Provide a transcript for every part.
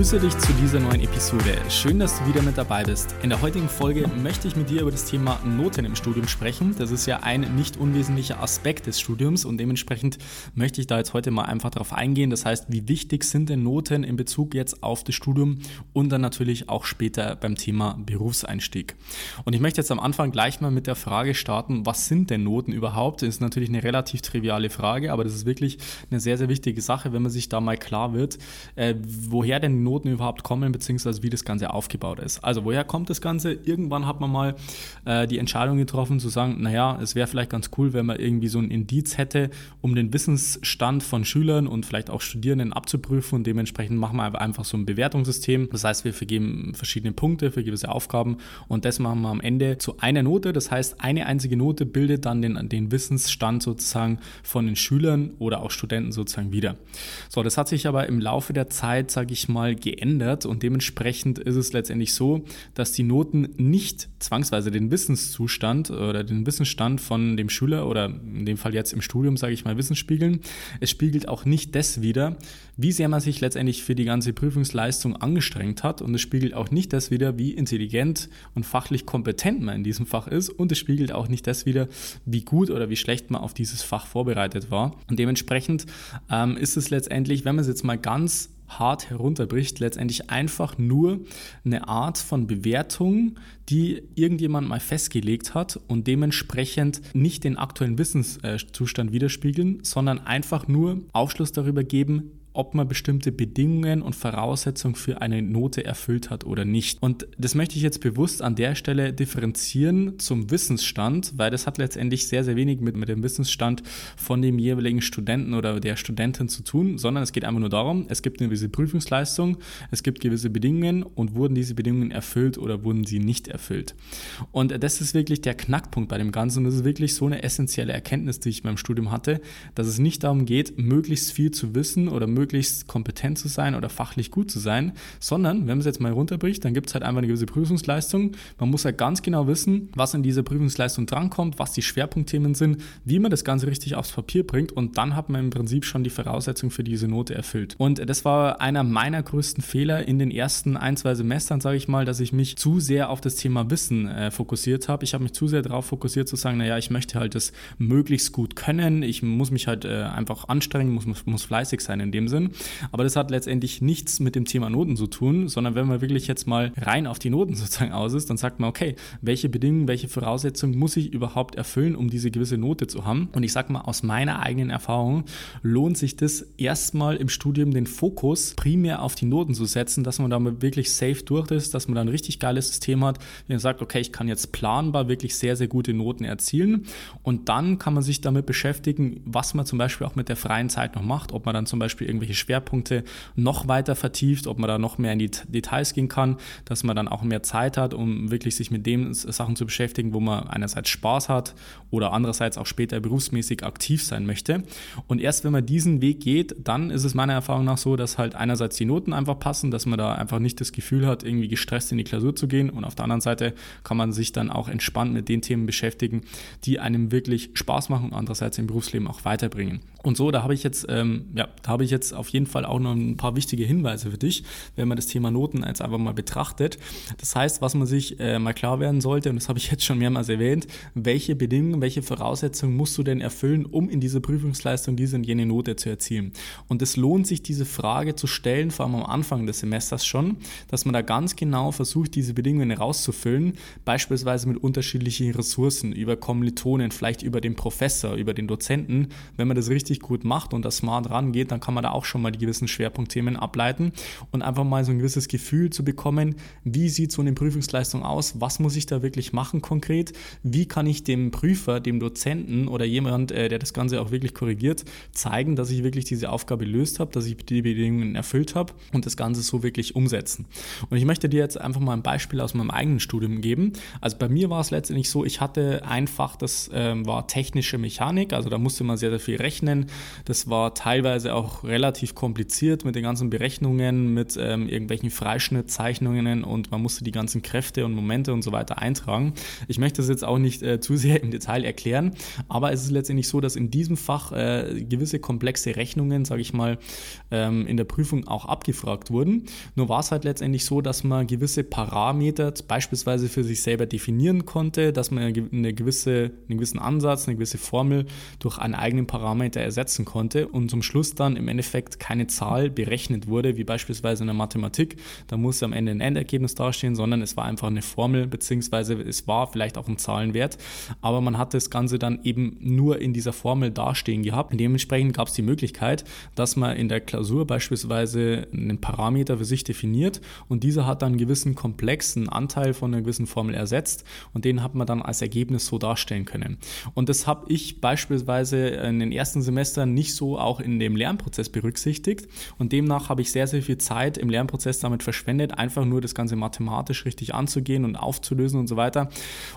Begrüße dich zu dieser neuen Episode. Schön, dass du wieder mit dabei bist. In der heutigen Folge möchte ich mit dir über das Thema Noten im Studium sprechen. Das ist ja ein nicht unwesentlicher Aspekt des Studiums und dementsprechend möchte ich da jetzt heute mal einfach darauf eingehen. Das heißt, wie wichtig sind denn Noten in Bezug jetzt auf das Studium und dann natürlich auch später beim Thema Berufseinstieg. Und ich möchte jetzt am Anfang gleich mal mit der Frage starten, was sind denn Noten überhaupt? Das ist natürlich eine relativ triviale Frage, aber das ist wirklich eine sehr, sehr wichtige Sache, wenn man sich da mal klar wird, äh, woher denn Noten überhaupt kommen, beziehungsweise wie das Ganze aufgebaut ist. Also woher kommt das Ganze? Irgendwann hat man mal äh, die Entscheidung getroffen zu sagen, naja, es wäre vielleicht ganz cool, wenn man irgendwie so ein Indiz hätte, um den Wissensstand von Schülern und vielleicht auch Studierenden abzuprüfen und dementsprechend machen wir einfach so ein Bewertungssystem. Das heißt, wir vergeben verschiedene Punkte für gewisse Aufgaben und das machen wir am Ende zu einer Note. Das heißt, eine einzige Note bildet dann den, den Wissensstand sozusagen von den Schülern oder auch Studenten sozusagen wieder. So, das hat sich aber im Laufe der Zeit, sage ich mal, geändert und dementsprechend ist es letztendlich so, dass die Noten nicht zwangsweise den Wissenszustand oder den Wissensstand von dem Schüler oder in dem Fall jetzt im Studium, sage ich mal, Wissen spiegeln. Es spiegelt auch nicht das wider, wie sehr man sich letztendlich für die ganze Prüfungsleistung angestrengt hat und es spiegelt auch nicht das wider, wie intelligent und fachlich kompetent man in diesem Fach ist und es spiegelt auch nicht das wider, wie gut oder wie schlecht man auf dieses Fach vorbereitet war. Und dementsprechend ähm, ist es letztendlich, wenn man es jetzt mal ganz hart herunterbricht, letztendlich einfach nur eine Art von Bewertung, die irgendjemand mal festgelegt hat und dementsprechend nicht den aktuellen Wissenszustand widerspiegeln, sondern einfach nur Aufschluss darüber geben, ob man bestimmte Bedingungen und Voraussetzungen für eine Note erfüllt hat oder nicht. Und das möchte ich jetzt bewusst an der Stelle differenzieren zum Wissensstand, weil das hat letztendlich sehr, sehr wenig mit, mit dem Wissensstand von dem jeweiligen Studenten oder der Studentin zu tun, sondern es geht einfach nur darum, es gibt eine gewisse Prüfungsleistung, es gibt gewisse Bedingungen und wurden diese Bedingungen erfüllt oder wurden sie nicht erfüllt. Und das ist wirklich der Knackpunkt bei dem Ganzen und das ist wirklich so eine essentielle Erkenntnis, die ich beim Studium hatte, dass es nicht darum geht, möglichst viel zu wissen oder möglichst möglichst kompetent zu sein oder fachlich gut zu sein, sondern wenn man es jetzt mal runterbricht, dann gibt es halt einfach eine gewisse Prüfungsleistung. Man muss halt ganz genau wissen, was in dieser Prüfungsleistung drankommt, was die Schwerpunktthemen sind, wie man das Ganze richtig aufs Papier bringt und dann hat man im Prinzip schon die Voraussetzung für diese Note erfüllt. Und das war einer meiner größten Fehler in den ersten ein, zwei Semestern, sage ich mal, dass ich mich zu sehr auf das Thema Wissen äh, fokussiert habe. Ich habe mich zu sehr darauf fokussiert zu sagen, naja, ich möchte halt das möglichst gut können, ich muss mich halt äh, einfach anstrengen, muss, muss, muss fleißig sein in dem Sinn. Aber das hat letztendlich nichts mit dem Thema Noten zu tun, sondern wenn man wirklich jetzt mal rein auf die Noten sozusagen aus ist, dann sagt man, okay, welche Bedingungen, welche Voraussetzungen muss ich überhaupt erfüllen, um diese gewisse Note zu haben? Und ich sag mal, aus meiner eigenen Erfahrung lohnt sich das erstmal im Studium den Fokus primär auf die Noten zu setzen, dass man damit wirklich safe durch ist, dass man dann ein richtig geiles System hat, wie man sagt, okay, ich kann jetzt planbar wirklich sehr, sehr gute Noten erzielen. Und dann kann man sich damit beschäftigen, was man zum Beispiel auch mit der freien Zeit noch macht, ob man dann zum Beispiel irgendwie irgendwelche Schwerpunkte noch weiter vertieft, ob man da noch mehr in die Details gehen kann, dass man dann auch mehr Zeit hat, um wirklich sich mit den Sachen zu beschäftigen, wo man einerseits Spaß hat oder andererseits auch später berufsmäßig aktiv sein möchte. Und erst wenn man diesen Weg geht, dann ist es meiner Erfahrung nach so, dass halt einerseits die Noten einfach passen, dass man da einfach nicht das Gefühl hat, irgendwie gestresst in die Klausur zu gehen und auf der anderen Seite kann man sich dann auch entspannt mit den Themen beschäftigen, die einem wirklich Spaß machen und andererseits im Berufsleben auch weiterbringen. Und so, da habe ich jetzt, ähm, ja, da habe ich jetzt auf jeden Fall auch noch ein paar wichtige Hinweise für dich, wenn man das Thema Noten jetzt einfach mal betrachtet. Das heißt, was man sich äh, mal klar werden sollte, und das habe ich jetzt schon mehrmals erwähnt, welche Bedingungen, welche Voraussetzungen musst du denn erfüllen, um in dieser Prüfungsleistung diese und jene Note zu erzielen. Und es lohnt sich, diese Frage zu stellen, vor allem am Anfang des Semesters schon, dass man da ganz genau versucht, diese Bedingungen herauszufüllen, beispielsweise mit unterschiedlichen Ressourcen, über Kommilitonen, vielleicht über den Professor, über den Dozenten. Wenn man das richtig richtig gut macht und da smart rangeht, dann kann man da auch schon mal die gewissen Schwerpunktthemen ableiten und einfach mal so ein gewisses Gefühl zu bekommen, wie sieht so eine Prüfungsleistung aus, was muss ich da wirklich machen konkret, wie kann ich dem Prüfer, dem Dozenten oder jemand, äh, der das Ganze auch wirklich korrigiert, zeigen, dass ich wirklich diese Aufgabe löst habe, dass ich die Bedingungen erfüllt habe und das Ganze so wirklich umsetzen. Und ich möchte dir jetzt einfach mal ein Beispiel aus meinem eigenen Studium geben. Also bei mir war es letztendlich so, ich hatte einfach, das ähm, war technische Mechanik, also da musste man sehr, sehr viel rechnen. Das war teilweise auch relativ kompliziert mit den ganzen Berechnungen, mit ähm, irgendwelchen Freischnittzeichnungen und man musste die ganzen Kräfte und Momente und so weiter eintragen. Ich möchte das jetzt auch nicht äh, zu sehr im Detail erklären, aber es ist letztendlich so, dass in diesem Fach äh, gewisse komplexe Rechnungen, sage ich mal, ähm, in der Prüfung auch abgefragt wurden. Nur war es halt letztendlich so, dass man gewisse Parameter beispielsweise für sich selber definieren konnte, dass man eine gewisse, einen gewissen Ansatz, eine gewisse Formel durch einen eigenen Parameter ersetzen konnte und zum Schluss dann im Endeffekt keine Zahl berechnet wurde, wie beispielsweise in der Mathematik. Da muss am Ende ein Endergebnis dastehen, sondern es war einfach eine Formel, beziehungsweise es war vielleicht auch ein Zahlenwert, aber man hat das Ganze dann eben nur in dieser Formel dastehen gehabt. dementsprechend gab es die Möglichkeit, dass man in der Klausur beispielsweise einen Parameter für sich definiert und dieser hat dann einen gewissen komplexen Anteil von einer gewissen Formel ersetzt und den hat man dann als Ergebnis so darstellen können. Und das habe ich beispielsweise in den ersten Semestern nicht so auch in dem Lernprozess berücksichtigt. Und demnach habe ich sehr, sehr viel Zeit im Lernprozess damit verschwendet, einfach nur das Ganze mathematisch richtig anzugehen und aufzulösen und so weiter.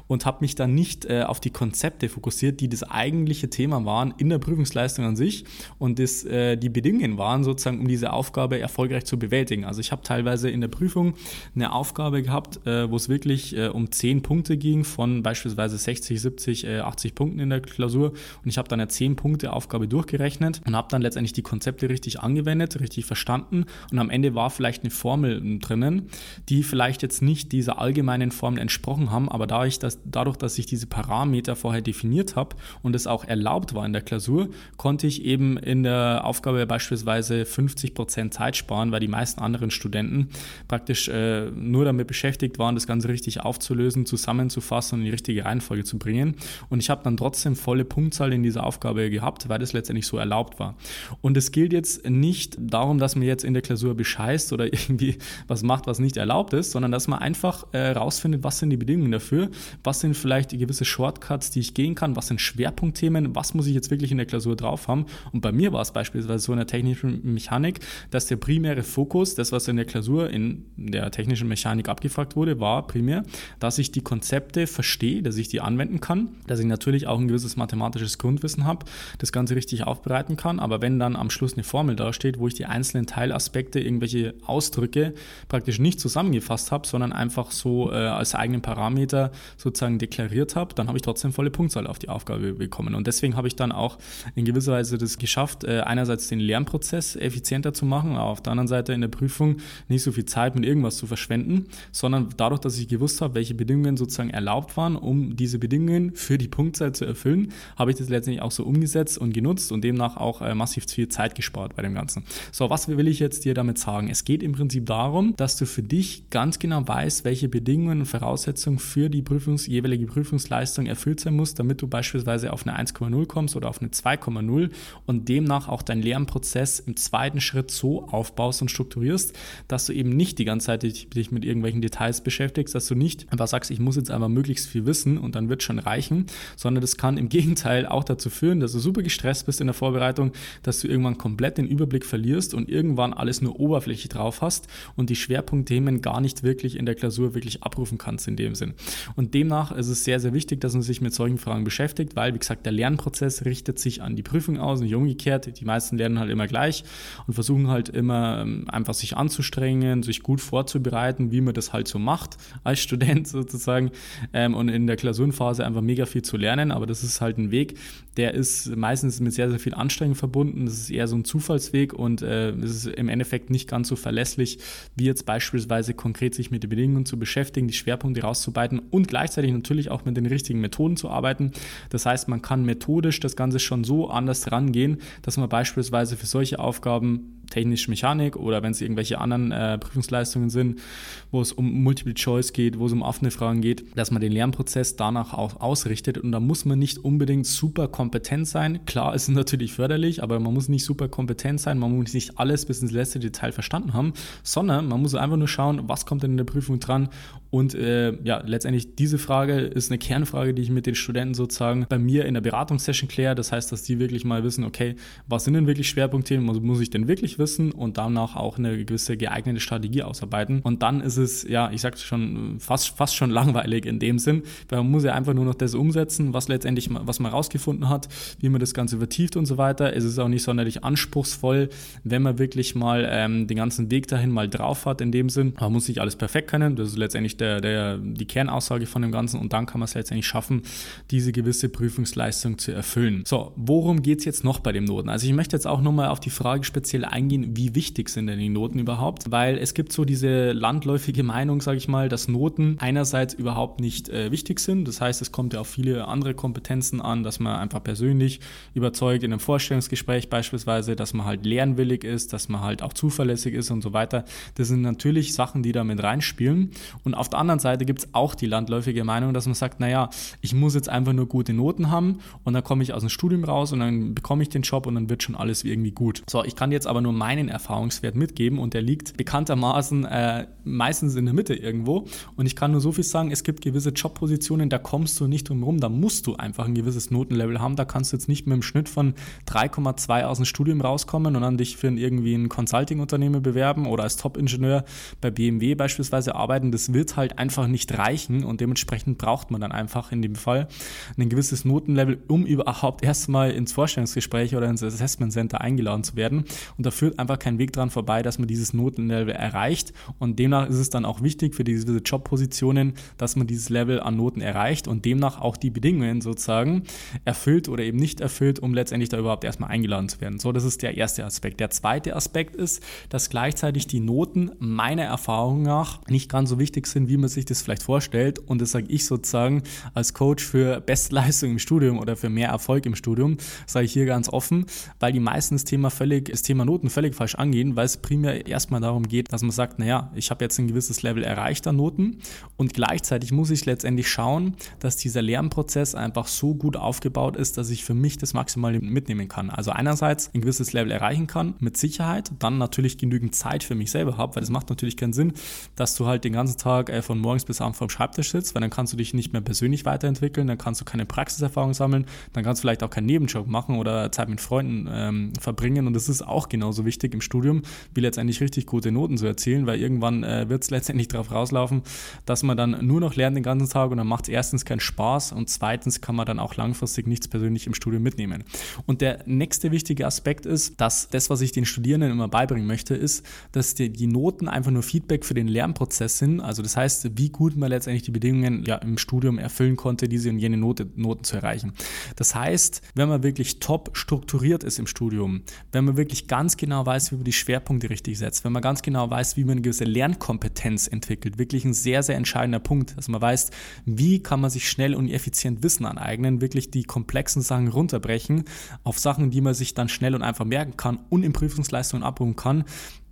Und habe mich dann nicht äh, auf die Konzepte fokussiert, die das eigentliche Thema waren in der Prüfungsleistung an sich und das, äh, die Bedingungen waren sozusagen, um diese Aufgabe erfolgreich zu bewältigen. Also ich habe teilweise in der Prüfung eine Aufgabe gehabt, äh, wo es wirklich äh, um 10 Punkte ging von beispielsweise 60, 70, 80 Punkten in der Klausur. Und ich habe dann eine 10 Punkte Aufgabe durchgerechnet und habe dann letztendlich die Konzepte richtig angewendet, richtig verstanden und am Ende war vielleicht eine Formel drinnen, die vielleicht jetzt nicht dieser allgemeinen Formel entsprochen haben, aber da ich das, dadurch, dass ich diese Parameter vorher definiert habe und es auch erlaubt war in der Klausur, konnte ich eben in der Aufgabe beispielsweise 50 Prozent Zeit sparen, weil die meisten anderen Studenten praktisch äh, nur damit beschäftigt waren, das Ganze richtig aufzulösen, zusammenzufassen und in die richtige Reihenfolge zu bringen. Und ich habe dann trotzdem volle Punktzahl in dieser Aufgabe gehabt, weil das letztendlich so erlaubt war. Und es gilt jetzt nicht darum, dass man jetzt in der Klausur bescheißt oder irgendwie was macht, was nicht erlaubt ist, sondern dass man einfach äh, was sind die Bedingungen dafür, was sind vielleicht gewisse Shortcuts, die ich gehen kann, was sind Schwerpunktthemen, was muss ich jetzt wirklich in der Klausur drauf haben. Und bei mir war es beispielsweise so in der technischen Mechanik, dass der primäre Fokus, das was in der Klausur in der technischen Mechanik abgefragt wurde, war primär, dass ich die Konzepte verstehe, dass ich die anwenden kann, dass ich natürlich auch ein gewisses mathematisches Grundwissen habe, das Ganze richtig aufbereiten kann, aber wenn dann am Schluss eine Formel dasteht, wo ich die einzelnen Teilaspekte, irgendwelche Ausdrücke praktisch nicht zusammengefasst habe, sondern einfach so äh, als eigenen Parameter sozusagen deklariert habe, dann habe ich trotzdem volle Punktzahl auf die Aufgabe bekommen. Und deswegen habe ich dann auch in gewisser Weise das geschafft, äh, einerseits den Lernprozess effizienter zu machen, aber auf der anderen Seite in der Prüfung nicht so viel Zeit mit irgendwas zu verschwenden, sondern dadurch, dass ich gewusst habe, welche Bedingungen sozusagen erlaubt waren, um diese Bedingungen für die Punktzahl zu erfüllen, habe ich das letztendlich auch so umgesetzt und genutzt und demnach auch äh, massiv viel Zeit gespart bei dem Ganzen. So, was will ich jetzt dir damit sagen? Es geht im Prinzip darum, dass du für dich ganz genau weißt, welche Bedingungen und Voraussetzungen für die Prüfungs jeweilige Prüfungsleistung erfüllt sein muss, damit du beispielsweise auf eine 1,0 kommst oder auf eine 2,0 und demnach auch dein Lernprozess im zweiten Schritt so aufbaust und strukturierst, dass du eben nicht die ganze Zeit dich mit irgendwelchen Details beschäftigst, dass du nicht einfach sagst, ich muss jetzt einfach möglichst viel wissen und dann wird schon reichen, sondern das kann im Gegenteil auch dazu führen, dass du super gestresst bist in der Vorbereitung, dass du irgendwann komplett den Überblick verlierst und irgendwann alles nur Oberfläche drauf hast und die Schwerpunktthemen gar nicht wirklich in der Klausur wirklich abrufen kannst in dem Sinn. Und demnach ist es sehr, sehr wichtig, dass man sich mit solchen Fragen beschäftigt, weil, wie gesagt, der Lernprozess richtet sich an die Prüfung aus, nicht umgekehrt. Die meisten lernen halt immer gleich und versuchen halt immer ähm, einfach sich anzustrengen, sich gut vorzubereiten, wie man das halt so macht als Student sozusagen ähm, und in der Klausurenphase einfach mega viel zu lernen. Aber das ist halt ein Weg, der ist meistens mit sehr, sehr viel Anstrengung verbunden. Das ist eher so ein Zufallsweg und äh, es ist im Endeffekt nicht ganz so verlässlich, wie jetzt beispielsweise konkret sich mit den Bedingungen zu beschäftigen, die Schwerpunkte rauszuarbeiten und gleichzeitig natürlich auch mit den richtigen Methoden zu arbeiten. Das heißt, man kann methodisch das Ganze schon so anders rangehen, dass man beispielsweise für solche Aufgaben technische Mechanik oder wenn es irgendwelche anderen äh, Prüfungsleistungen sind, wo es um Multiple Choice geht, wo es um offene Fragen geht, dass man den Lernprozess danach auch ausrichtet. Und da muss man nicht unbedingt super kompetent sein. Klar, es ist natürlich förderlich, aber man muss nicht super kompetent sein, man muss nicht alles bis ins letzte Detail verstanden haben, sondern man muss einfach nur schauen, was kommt denn in der Prüfung dran. Und äh, ja, letztendlich diese Frage ist eine Kernfrage, die ich mit den Studenten sozusagen bei mir in der Beratungssession kläre. Das heißt, dass die wirklich mal wissen, okay, was sind denn wirklich Schwerpunktthemen, was muss ich denn wirklich wissen und danach auch eine gewisse geeignete Strategie ausarbeiten. Und dann ist es, ja, ich sag's schon, fast, fast schon langweilig in dem Sinn, weil man muss ja einfach nur noch das umsetzen, was letztendlich, was man rausgefunden hat, wie man das Ganze vertieft und so weiter. Es ist auch nicht sonderlich anspruchsvoll, wenn man wirklich mal ähm, den ganzen Weg dahin mal drauf hat in dem Sinn. Man muss nicht alles perfekt können, das ist letztendlich der, der, die Kernaussage von dem Ganzen und dann kann man es letztendlich schaffen, diese gewisse Prüfungsleistung zu erfüllen. So, worum geht es jetzt noch bei den Noten? Also ich möchte jetzt auch nochmal auf die Frage speziell eingehen, wie wichtig sind denn die Noten überhaupt? Weil es gibt so diese landläufige Meinung, sage ich mal, dass Noten einerseits überhaupt nicht äh, wichtig sind. Das heißt, es kommt ja auf viele andere Kompetenzen an, dass man einfach persönlich überzeugt in einem Vorstellungsgespräch beispielsweise, dass man halt lernwillig ist, dass man halt auch zuverlässig ist und so weiter. Das sind natürlich Sachen, die da mit reinspielen. Und auf der anderen Seite gibt es auch die landläufige Meinung, dass man sagt, naja, ich muss jetzt einfach nur gute Noten haben und dann komme ich aus dem Studium raus und dann bekomme ich den Job und dann wird schon alles irgendwie gut. So, ich kann jetzt aber nur meinen Erfahrungswert mitgeben und der liegt bekanntermaßen äh, meistens in der Mitte irgendwo. Und ich kann nur so viel sagen, es gibt gewisse Jobpositionen, da kommst du nicht drum rum, da musst du einfach ein gewisses Notenlevel haben. Da kannst du jetzt nicht mit einem Schnitt von 3,2 aus dem Studium rauskommen und dann dich für irgendwie ein Consulting-Unternehmen bewerben oder als Top-Ingenieur bei BMW beispielsweise arbeiten. Das wird halt einfach nicht reichen und dementsprechend braucht man dann einfach in dem Fall ein gewisses Notenlevel, um überhaupt erstmal ins Vorstellungsgespräch oder ins Assessment Center eingeladen zu werden. Und da führt einfach kein Weg dran vorbei, dass man dieses Notenlevel erreicht. Und demnach ist es dann auch wichtig für diese Jobpositionen, dass man dieses Level an Noten erreicht und demnach auch die Bedingungen sozusagen erfüllt oder eben nicht erfüllt, um letztendlich da überhaupt erstmal eingeladen zu werden. So, das ist der erste Aspekt. Der zweite Aspekt ist, dass gleichzeitig die Noten meiner Erfahrung nach nicht ganz so wichtig sind, wie man sich das vielleicht vorstellt. Und das sage ich sozusagen als Coach für Bestleistung im Studium oder für mehr Erfolg im Studium, sage ich hier ganz offen, weil die meisten das Thema völlig, das Thema Noten völlig falsch angehen, weil es primär erstmal darum geht, dass man sagt, naja, ich habe jetzt ein gewisses Level erreicht an Noten und gleichzeitig muss ich letztendlich schauen, dass dieser Lernprozess einfach so gut aufgebaut ist, dass ich für mich das maximal mitnehmen kann. Also einerseits ein gewisses Level erreichen kann, mit Sicherheit, dann natürlich genügend Zeit für mich selber habe, weil das macht natürlich keinen Sinn, dass du halt den ganzen Tag äh, von morgens bis abends vom Schreibtisch sitzt, weil dann kannst du dich nicht mehr persönlich weiterentwickeln, dann kannst du keine Praxiserfahrung sammeln, dann kannst du vielleicht auch keinen Nebenjob machen oder Zeit mit Freunden ähm, verbringen und das ist auch genauso wichtig im Studium, wie letztendlich richtig gute Noten zu erzielen, weil irgendwann äh, wird es letztendlich darauf rauslaufen, dass man dann nur noch lernt den ganzen Tag und dann macht es erstens keinen Spaß und zweitens kann man dann auch langfristig nichts persönlich im Studium mitnehmen. Und der nächste wichtige Aspekt ist, dass das, was ich den Studierenden immer beibringen möchte, ist, dass die, die Noten einfach nur Feedback für den Lernprozess sind. Also das heißt, wie gut man letztendlich die Bedingungen ja, im Studium erfüllen konnte, diese und jene Note, Noten zu erreichen. Das heißt, wenn man wirklich top strukturiert ist im Studium, wenn man wirklich ganz genau weiß, wie man die Schwerpunkte richtig setzt, wenn man ganz genau weiß, wie man eine gewisse Lernkompetenz entwickelt, wirklich ein sehr, sehr entscheidender Punkt, dass man weiß, wie kann man sich schnell und effizient Wissen aneignen, wirklich die komplexen Sachen runterbrechen auf Sachen, die man sich dann schnell und einfach merken kann und in Prüfungsleistungen abrufen kann,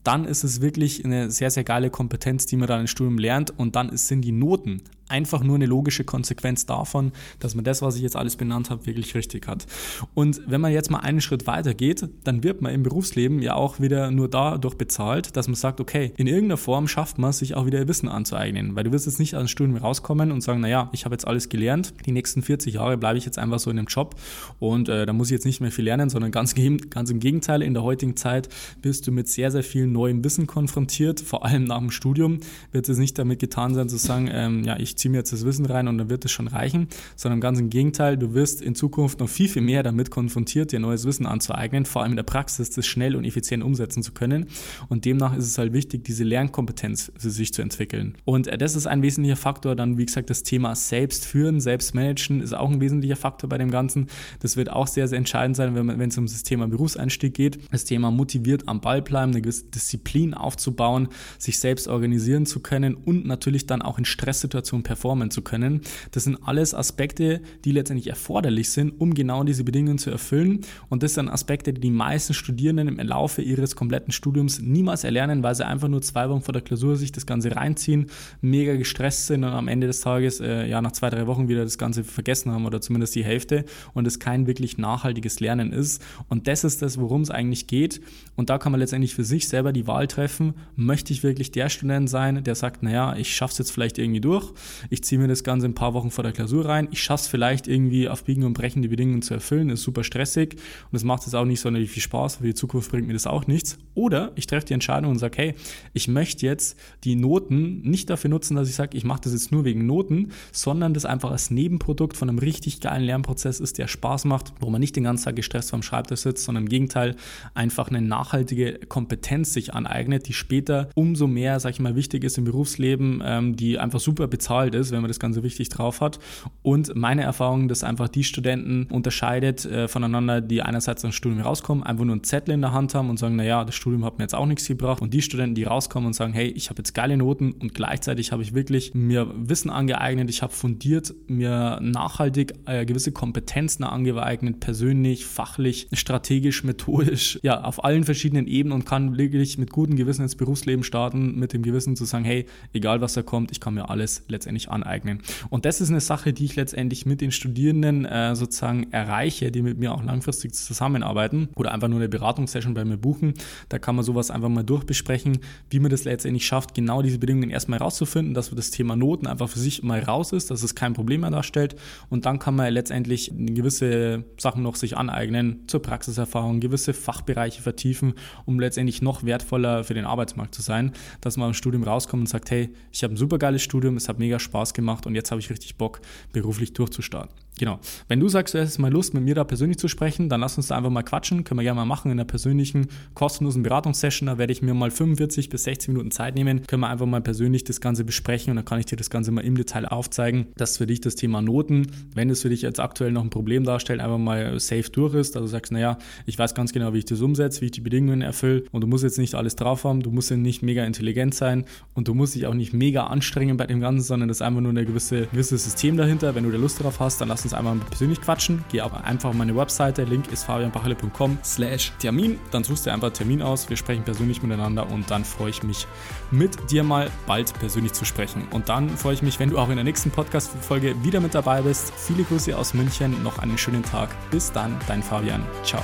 dann ist es wirklich eine sehr, sehr geile Kompetenz, die man dann im Studium lernt und dann sind die Noten einfach nur eine logische Konsequenz davon, dass man das, was ich jetzt alles benannt habe, wirklich richtig hat. Und wenn man jetzt mal einen Schritt weiter geht, dann wird man im Berufsleben ja auch wieder nur dadurch bezahlt, dass man sagt, okay, in irgendeiner Form schafft man sich auch wieder Wissen anzueignen, weil du wirst jetzt nicht aus dem Studium rauskommen und sagen, naja, ich habe jetzt alles gelernt, die nächsten 40 Jahre bleibe ich jetzt einfach so in einem Job und äh, da muss ich jetzt nicht mehr viel lernen, sondern ganz, ganz im Gegenteil, in der heutigen Zeit wirst du mit sehr, sehr viel neuem Wissen konfrontiert, vor allem nach dem Studium wird es nicht damit getan sein zu sagen, ähm, ja, ich ziehe mir jetzt das Wissen rein und dann wird es schon reichen, sondern ganz im Gegenteil, du wirst in Zukunft noch viel, viel mehr damit konfrontiert, dir neues Wissen anzueignen, vor allem in der Praxis, das schnell und effizient umsetzen zu können. Und demnach ist es halt wichtig, diese Lernkompetenz für sich zu entwickeln. Und äh, das ist ein wesentlicher Faktor. Dann, wie gesagt, das Thema Selbstführen, Selbstmanagen ist auch ein wesentlicher Faktor bei dem Ganzen. Das wird auch sehr, sehr entscheidend sein, wenn, es um das Thema Berufseinstieg geht. Das Thema motiviert am Ball bleiben, eine gewisse Disziplin aufzubauen, sich selbst organisieren zu können und natürlich dann auch in Stresssituationen performen zu können. Das sind alles Aspekte, die letztendlich erforderlich sind, um genau diese Bedingungen zu erfüllen. Und das sind Aspekte, die die meisten Studierenden im Laufe ihres kompletten Studiums niemals erlernen, weil sie einfach nur zwei Wochen vor der Klausur sich das Ganze reinziehen, mega gestresst sind und am Ende des Tages, äh, ja, nach zwei, drei Wochen wieder das Ganze vergessen haben oder zumindest die Hälfte und es kein wirklich nachhaltiges Lernen ist. Und das ist das, worum es eigentlich geht. Und da kann man letztendlich für sich selber die Wahl treffen, möchte ich wirklich der Student sein, der sagt, naja, ich schaffe es jetzt vielleicht irgendwie durch, ich ziehe mir das Ganze ein paar Wochen vor der Klausur rein, ich schaffe es vielleicht irgendwie auf Biegen und Brechen die Bedingungen zu erfüllen, ist super stressig und es macht jetzt auch nicht sonderlich viel Spaß, für die Zukunft bringt mir das auch nichts. Oder ich treffe die Entscheidung und sage, hey, ich möchte jetzt die Noten nicht dafür nutzen, dass ich sage, ich mache das jetzt nur wegen Noten, sondern das einfach als Nebenprodukt von einem richtig geilen Lernprozess ist, der Spaß macht, wo man nicht den ganzen Tag gestresst vorm Schreibtisch sitzt, sondern im Gegenteil einfach eine nachhaltige Kompetenz sich aneignet, die später umso mehr, sag ich mal, wichtig ist im Berufsleben, ähm, die einfach super bezahlt ist, wenn man das Ganze richtig drauf hat. Und meine Erfahrung, dass einfach die Studenten unterscheidet äh, voneinander, die einerseits aus dem Studium rauskommen, einfach nur einen Zettel in der Hand haben und sagen, naja, das Studium hat mir jetzt auch nichts gebracht. Und die Studenten, die rauskommen und sagen, hey, ich habe jetzt geile Noten und gleichzeitig habe ich wirklich mir Wissen angeeignet, ich habe fundiert mir nachhaltig äh, gewisse Kompetenzen angeeignet, persönlich, fachlich, strategisch, methodisch, ja, auf allen verschiedenen Ebenen und kann wirklich mit gutem Gewissen ins Berufsleben starten, mit dem Gewissen zu sagen, hey, egal was da kommt, ich kann mir alles letztendlich aneignen. Und das ist eine Sache, die ich letztendlich mit den Studierenden äh, sozusagen erreiche, die mit mir auch langfristig zusammenarbeiten oder einfach nur eine Beratungssession bei mir buchen. Da kann man sowas einfach mal durchbesprechen, wie man das letztendlich schafft, genau diese Bedingungen erstmal herauszufinden, dass das Thema Noten einfach für sich mal raus ist, dass es kein Problem mehr darstellt und dann kann man letztendlich gewisse Sachen noch sich aneignen, zur Praxiserfahrung, gewisse Fachbereiche vertiefen, um letztendlich noch wertvoller für den Arbeitsmarkt zu sein, dass man im Studium rauskommt und sagt, hey, ich habe ein super geiles Studium, es hat mega Spaß gemacht und jetzt habe ich richtig Bock, beruflich durchzustarten. Genau. Wenn du sagst, du hättest mal Lust, mit mir da persönlich zu sprechen, dann lass uns da einfach mal quatschen. Können wir gerne mal machen in einer persönlichen, kostenlosen Beratungssession. Da werde ich mir mal 45 bis 60 Minuten Zeit nehmen. Können wir einfach mal persönlich das Ganze besprechen und dann kann ich dir das Ganze mal im Detail aufzeigen, dass für dich das Thema Noten, wenn es für dich jetzt aktuell noch ein Problem darstellt, einfach mal safe durch ist. Also sagst, naja, ich weiß ganz genau, wie ich das umsetze, wie ich die Bedingungen erfülle und du musst jetzt nicht alles drauf haben, du musst ja nicht mega intelligent sein und du musst dich auch nicht mega anstrengen bei dem Ganzen, sondern das ist einfach nur ein gewisse, gewisses System dahinter. Wenn du da Lust drauf hast, dann lass uns uns einmal persönlich quatschen. Geh aber einfach auf meine Webseite, Link ist fabianbachele.com slash Termin. Dann suchst du einfach Termin aus, wir sprechen persönlich miteinander und dann freue ich mich, mit dir mal bald persönlich zu sprechen. Und dann freue ich mich, wenn du auch in der nächsten Podcast-Folge wieder mit dabei bist. Viele Grüße aus München, noch einen schönen Tag. Bis dann, dein Fabian. Ciao.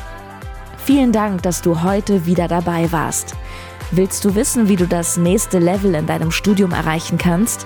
Vielen Dank, dass du heute wieder dabei warst. Willst du wissen, wie du das nächste Level in deinem Studium erreichen kannst?